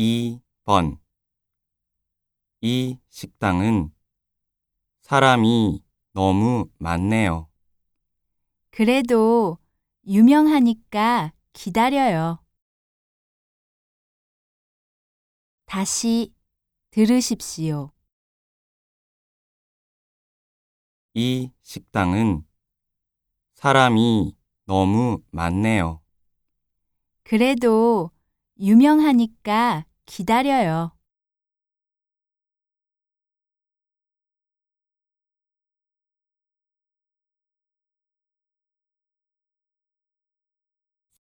2번 이 식당은 사람이 너무 많네요. 그래도 유명하니까 기다려요. 다시 들으십시오. 이 식당은 사람이 너무 많네요. 그래도 유명하니까 기다려요.